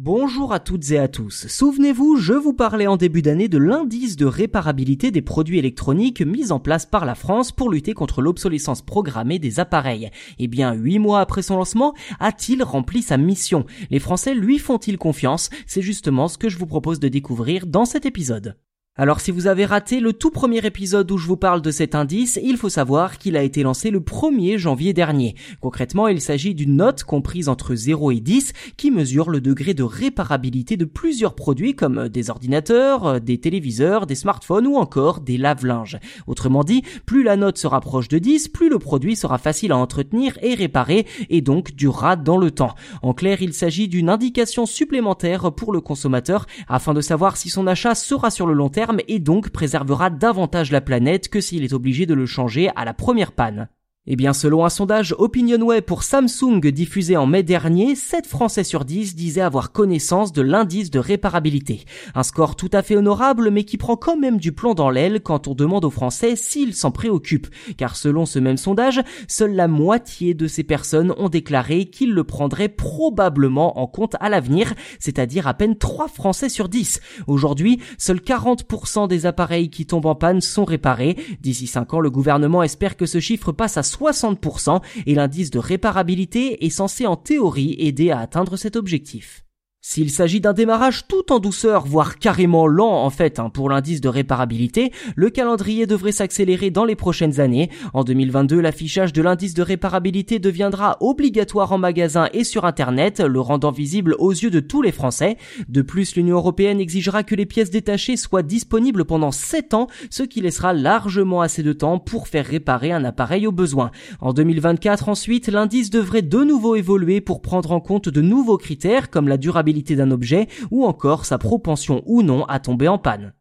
Bonjour à toutes et à tous. Souvenez-vous, je vous parlais en début d'année de l'indice de réparabilité des produits électroniques mis en place par la France pour lutter contre l'obsolescence programmée des appareils. Eh bien, huit mois après son lancement, a-t-il rempli sa mission? Les Français lui font-ils confiance? C'est justement ce que je vous propose de découvrir dans cet épisode. Alors si vous avez raté le tout premier épisode où je vous parle de cet indice, il faut savoir qu'il a été lancé le 1er janvier dernier. Concrètement, il s'agit d'une note comprise entre 0 et 10 qui mesure le degré de réparabilité de plusieurs produits comme des ordinateurs, des téléviseurs, des smartphones ou encore des lave-linges. Autrement dit, plus la note se rapproche de 10, plus le produit sera facile à entretenir et réparer et donc durera dans le temps. En clair, il s'agit d'une indication supplémentaire pour le consommateur afin de savoir si son achat sera sur le long terme et donc préservera davantage la planète que s'il est obligé de le changer à la première panne. Eh bien, selon un sondage OpinionWay pour Samsung diffusé en mai dernier, 7 Français sur 10 disaient avoir connaissance de l'indice de réparabilité. Un score tout à fait honorable, mais qui prend quand même du plomb dans l'aile quand on demande aux Français s'ils s'en préoccupent. Car selon ce même sondage, seule la moitié de ces personnes ont déclaré qu'ils le prendraient probablement en compte à l'avenir, c'est-à-dire à peine 3 Français sur 10. Aujourd'hui, seuls 40% des appareils qui tombent en panne sont réparés. D'ici 5 ans, le gouvernement espère que ce chiffre passe à 60% et l'indice de réparabilité est censé en théorie aider à atteindre cet objectif. S'il s'agit d'un démarrage tout en douceur, voire carrément lent en fait hein, pour l'indice de réparabilité, le calendrier devrait s'accélérer dans les prochaines années. En 2022, l'affichage de l'indice de réparabilité deviendra obligatoire en magasin et sur Internet, le rendant visible aux yeux de tous les Français. De plus, l'Union européenne exigera que les pièces détachées soient disponibles pendant 7 ans, ce qui laissera largement assez de temps pour faire réparer un appareil au besoin. En 2024 ensuite, l'indice devrait de nouveau évoluer pour prendre en compte de nouveaux critères comme la durabilité d'un objet ou encore sa propension ou non à tomber en panne.